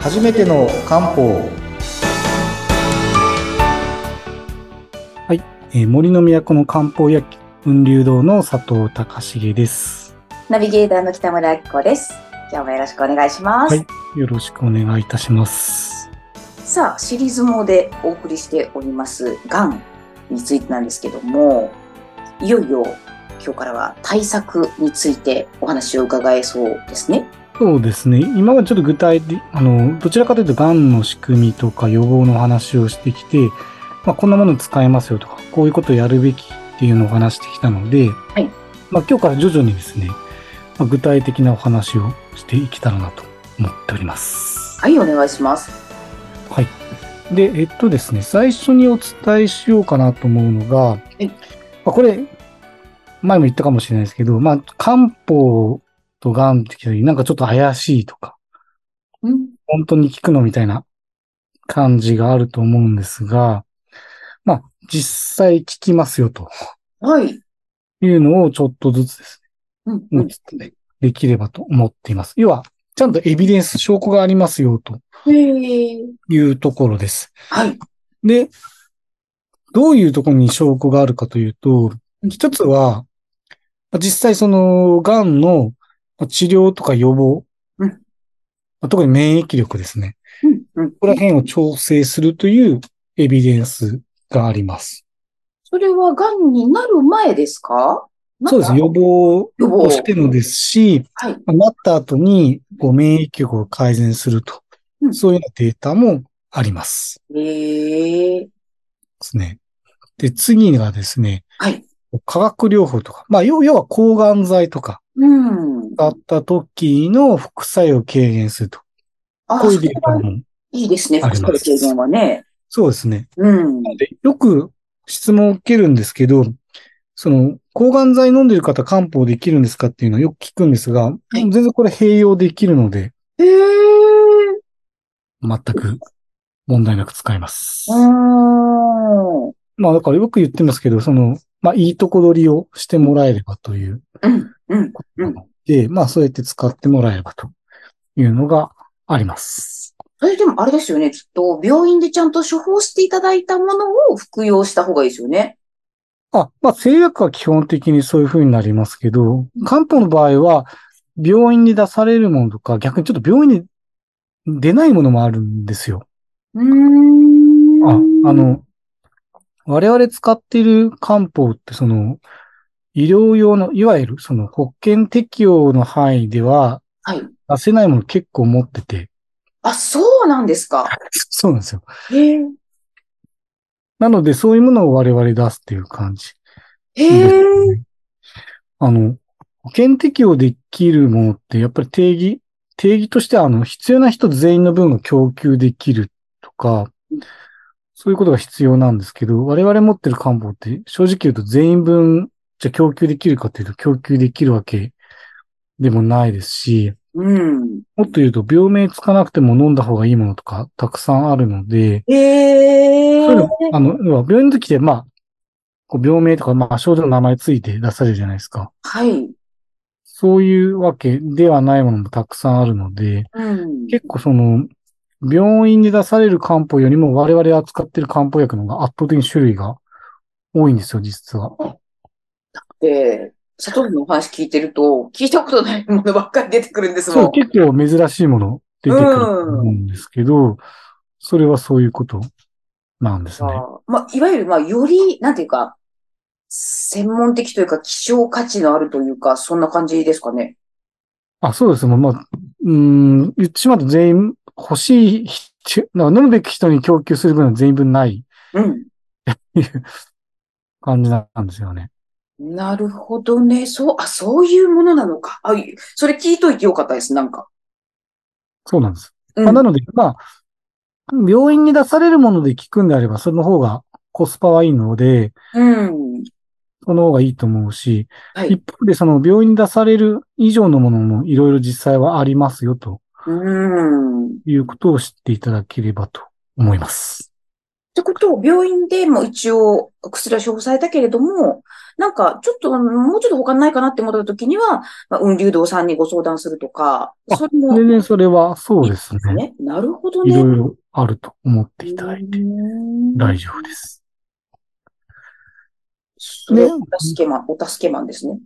初めての漢方はい、えー森の都の漢方薬雲流堂の佐藤隆重です。ナビゲーターの北村明子です。今日もよろしくお願いします。はいよろしくお願いいたします。さあ、シリーズもでお送りしております、がんについてなんですけども、いよいよ今日からは対策についてお話を伺えそうですね。そうですね。今までちょっと具体的、あの、どちらかというと、癌の仕組みとか予防の話をしてきて、まあ、こんなもの使えますよとか、こういうことをやるべきっていうのを話してきたので、いまあ、今日から徐々にですね、まあ、具体的なお話をしていけたらなと思っております。はい、お願いします。はい。で、えっとですね、最初にお伝えしようかなと思うのが、いまあ、これ、前も言ったかもしれないですけど、まあ、漢方と癌って聞いた時になんかちょっと怪しいとか、うん、本当に効くのみたいな感じがあると思うんですが、まあ、実際効きますよとはい。いうのをちょっとずつですうん、ね、でできればと思っています。要は、ちゃんとエビデンス、証拠がありますよというところです。はい。で、どういうところに証拠があるかというと、うん一つは、実際その、癌の治療とか予防、うん特に免疫力ですね。うん、うんここら辺を調整するというエビデンスがあります。それはがんになる前ですか？そうです。予防をしてもですし、はい。なった後にこう免疫力を改善すると、うんそういうようなデータもあります。へーですね。で、次がですね、はい。化学療法とか、まあ、要要は抗がん剤とか、うん。使った時の副作用を軽減すると。あこういうデーそれはタも。いいですね、副作用軽減はね。そうですね。うん。でよく質問を受けるんですけど、その、抗がん剤飲んでる方漢方できるんですかっていうのをよく聞くんですが、い全然これ併用できるので、へー。全く問題なく使えます。うーん。まあ、だからよく言ってますけど、その、まあ、いいとこ取りをしてもらえればといううん。で、まあ、そうやって使ってもらえればというのがあります。それでもあれですよね。きっと、病院でちゃんと処方していただいたものを服用した方がいいですよね。あ、まあ、製薬は基本的にそういう風になりますけど、漢方の場合は、病院に出されるものとか、逆にちょっと病院に出ないものもあるんですよ。うーん。あ、あ、の、我々使っている漢方ってその、医療用の、いわゆるその保険適用の範囲でははい。出せないもの結構持ってて、あ、そうなんですか？そうなんですよ。へえ。なのでそういうものを我々出すっていう感じ。へえ。あの、保険適用できるものってやっぱり定義、定義としてはあの、必要な人全員の分が供給できるとかうん、そういうことが必要なんですけど、我々持ってる漢方って正直言うと全員分じゃ供給できるかっていうと供給できるわけでもないですし、うん。もっと言うと病名つかなくても飲んだ方がいいものとかたくさんあるので、へえ。そういうの、あの、要は病院の時ってまあ、こう病名とかまあ症状の名前ついて出されるじゃないですか。はい。そういうわけではないものもたくさんあるので、うん。結構その、病院に出される漢方よりも我々扱ってる漢方薬の方が圧倒的に種類が多いんですよ、実は。で、佐藤のお話聞いてると、聞いたことないものばっかり出てくるんですそう、もん。結構珍しいもの出てくると思うんですけど、それはそういうことなんですね。あーまあ、いわゆる、まあ、より、なんていうか、専門的というか、希少価値のあるというか、そんな感じですかね。あ、そうですね。まあ、うーん、言ってしまうと全員欲しい飲むべき人に供給する分は全員分ないうん。っていう感じなんですよね。なるほどね。そう、あ、そういうものなのか。あ、いそれ聞いといてよかったです、なんか。そうなんです。うん。まあ、なので、まあ、病院に出されるもので効くんであれば、その方がコスパはいいので、うん。その方がいいと思うし、はい。一方でその病院に出される以上のものもいろいろ実際はありますよとうん。いうことを知っていただければと思います。ってことを病院でも一応薬は処方されたけれども、なんかちょっと、もうちょっと他ないかなって思った時には、まあ、雲流堂さんにご相談するとか、あそれも全然それはそうですね。ね。なるほどいね。ろいろあると思っていただいてうん大丈夫です。それ、お助けマン、お助けマンですね。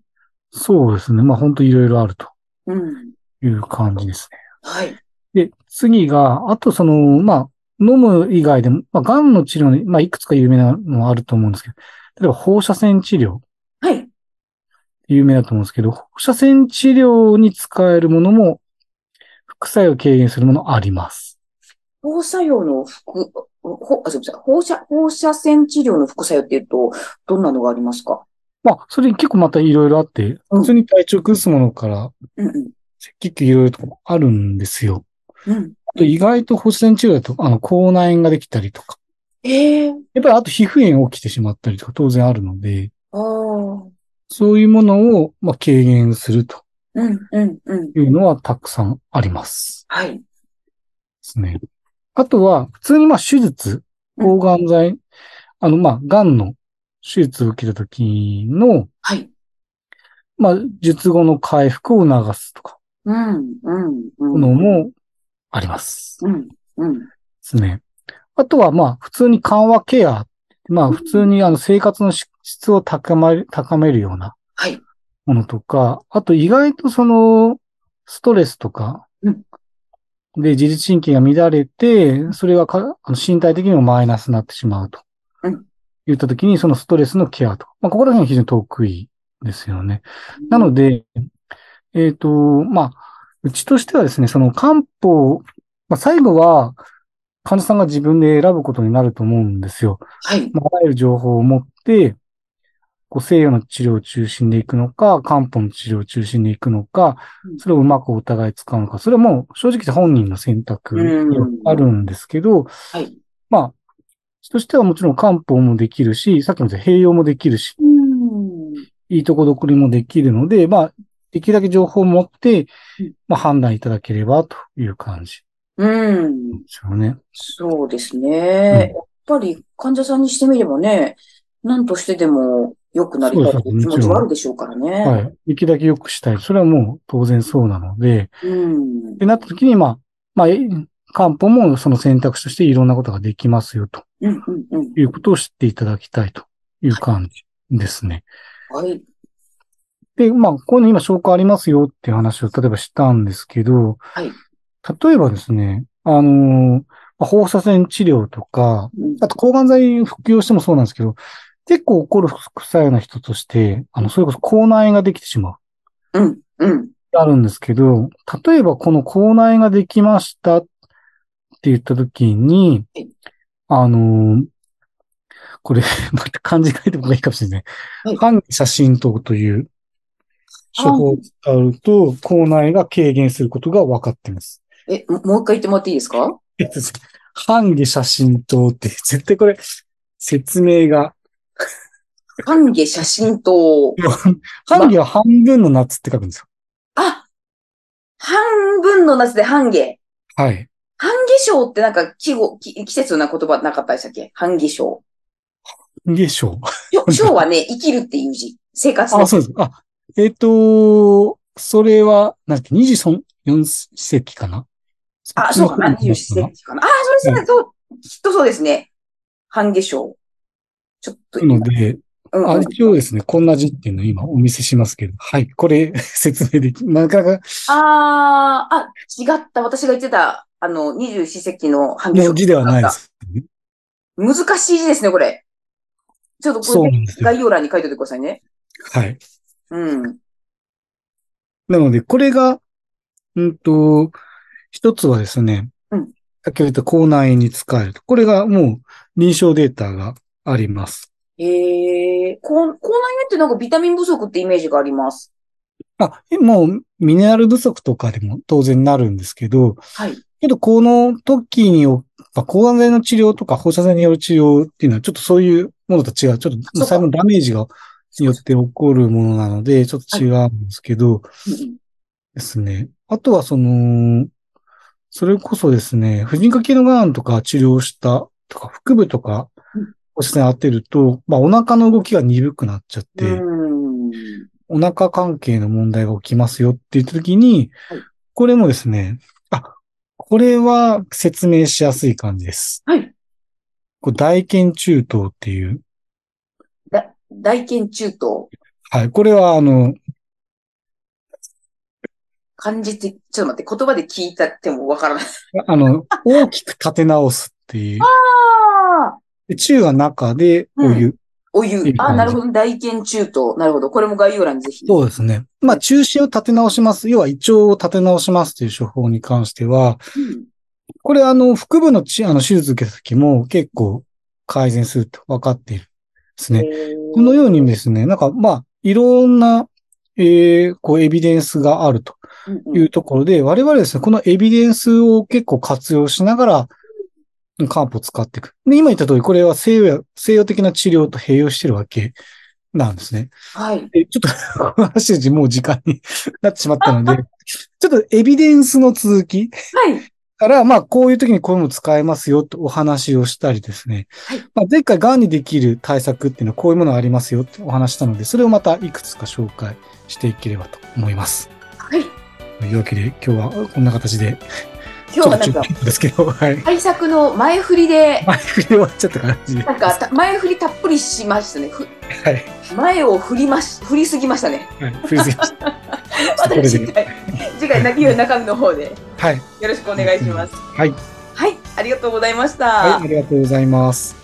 そうですね。まあ本当いろいろあるとうん。いう感じですね。はい。で、次が、あとその、まあ、飲む以外でも、まあ、癌の治療に、まあ、いくつか有名なのはあると思うんですけど、例えば放射線治療、はい。有名だと思うんですけど、放射線治療に使えるものも、副作用を軽減するものあります。放射用の副、ほ、あ、すみません。放射、放射線治療の副作用っていうと、どんなのがありますか？まあ、それ結構またいろいろあって、うん普通に体調崩すものから、うんうん。結構いろいろとあるんですよ。うん。あと意外と放射線治療だと、あの、口内炎ができたりとか、ええやっぱりあと皮膚炎起きてしまったりとか当然あるので、ああ。そういうものを、まあ、軽減するとうん、うん、うん。いうのはたくさんあります。はい。ですね。あとは、普通にまあ手術、うん抗がん剤、あのまあ、癌の手術を受けた時の、はい。まあ、術後の回復を促すとか、うん、うん、うん。のもあります。うん、うん。ですね。あとはまあ、普通に緩和ケア、まあ、普通にあの生活の質を高める、高めるようなはい。ものとか、あと意外とその、ストレスとかうん、で自律神経が乱れて、それがかあの身体的にもマイナスになってしまうと。うん言ったときに、そのストレスのケアと。まあ、ここら辺は非常に得意ですよね。なので、えっ、と、まあ、うちとしてはですね、その漢方、まあ、最後は患者さんが自分で選ぶことになると思うんですよ。はい。まあ、あらゆる情報を持って、こう西洋の治療を中心でいくのか、漢方の治療を中心でいくのかうん、それをうまくお互い使うのか、それはもう正直本人の選択あるんですけど、はい。まあ、としてはもちろん漢方もできるし、さっきも言った併用もできるし、うん。いいとこ取りもできるので、まあ、できるだけ情報を持ってうん、まあ判断いただければという感じうん。ですよね。そうですね。やっぱり患者さんにしてみればね、何としてでも良くなりたいという気持ちがあるでしょうからね。はい。できるだけ良くしたい。それはもう当然そうなので、うんで、なった時に、まあ、まあ、え漢方もその選択肢としていろんなことができますよとうんうんうん。いうことを知っていただきたいという感じですね。はい。で、まあ、こういうの今紹介ありますよっていう話を例えばしたんですけど、はい。例えばですね、あのーまあ放射線治療とか、うんあと抗がん剤服用してもそうなんですけど、結構起こる副作用な人として、あの、それこそ口内炎ができてしまう。うん。うん。あるんですけど、例えばこの口内炎ができましたって言った時にはい、あのーこれ、また漢字書いてもいいかもしれない。はい半写真等という処方を使うと、口内炎が軽減することが分かっています。え、ももう一回言ってもらっていいですか？えっと半下写真等って、絶対これ、説明が、半下写真と、半下は半分の夏って書くんですよ。あ半分の夏で半下。はい。半下症ってなんか季語、季季節な言葉なかったでしたっけ？半下症。下章。しょ章はね、生きるっていう字。生活の。あ、そうです。あ、えっ、と、それは、なんだっけ、24世紀かな？あ、そうかな？そっちの方二十世紀かな？あ、そうですね。そう、きっとそうですね。半下症。ちょっとなので、うんあ一応ですね、こんな字っていうのを今お見せしますけど、はい、これ 説明でき、なかなかあー、あ、違った。私が言ってた、あの、二十四節気の半。の字ではないで。す、ね。難しい字ですね、これ。ちょっとこれ。概要欄に書いておいてくださいね。はい。うん。なので、これが、うんと、一つはですね、うん先ほど言った口内炎に使えると。これがもう臨床データがあります。へえ、こう、口内炎ってなんかビタミン不足ってイメージがあります？あ、もうミネラル不足とかでも当然なるんですけど、はい。けどこの時に抗がん剤の治療とか放射線による治療っていうのはちょっとそういうものと違う。ちょっとそうか細胞のダメージがによって起こるものなので、ちょっと違うんですけどうんですね。あとはその、それこそですね、婦人科系のがんとか治療したとか腹部とかうんを視線当てると、まあお腹の動きが鈍くなっちゃって、うん。お腹関係の問題が起きますよって言った時にはい、これもですね、あ、これは説明しやすい感じです。はい。これ大腱中等っていう、だ大腱中等。はい、これはあの、漢字って、ちょっと待って、言葉で聞いたってもわからない。あの、大きく立て直すっていう。ああで中は中でお湯。お湯いい。感じあ、なるほど。大腱中等。なるほど。これも概要欄にぜひ。そうですね。まあ、中心を立て直します。要は胃腸を立て直しますという処方に関しては、うんこれあの、腹部のちあの手術受けた時も結構改善すると分かっているんですね。このようにですね、なんかまあ、いろんな、えー、こう、エビデンスがあるとうんうんいうところで、我々ですね、このエビデンスを結構活用しながら、漢方を使っていく。で、今言った通り、これは西洋や、西洋的な治療と併用してるわけなんですね。はい。でちょっと、この話でもう時間になってしまったので、ちょっとエビデンスの続きはい。から、まあ、こういう時にこういうの使えますよとお話をしたりですね。はいまあ、前回癌にできる対策っていうのはこういうものがありますよってお話したので、それをまたいくつか紹介していければと思います。はい。というわけで、今日はこんな形で、今日はなんかちょっと中途ですけど、はい。対策の前振りで、前振りで終わっちゃった感じで。なんかた前振りたっぷりしましたね。ふはい。前を振りまし、振りすぎましたね。はい。振りすぎました。また次回、次回、泣きよ中身の方ではい。よろしくお願いします。はい。はい。ありがとうございました。はい。ありがとうございます。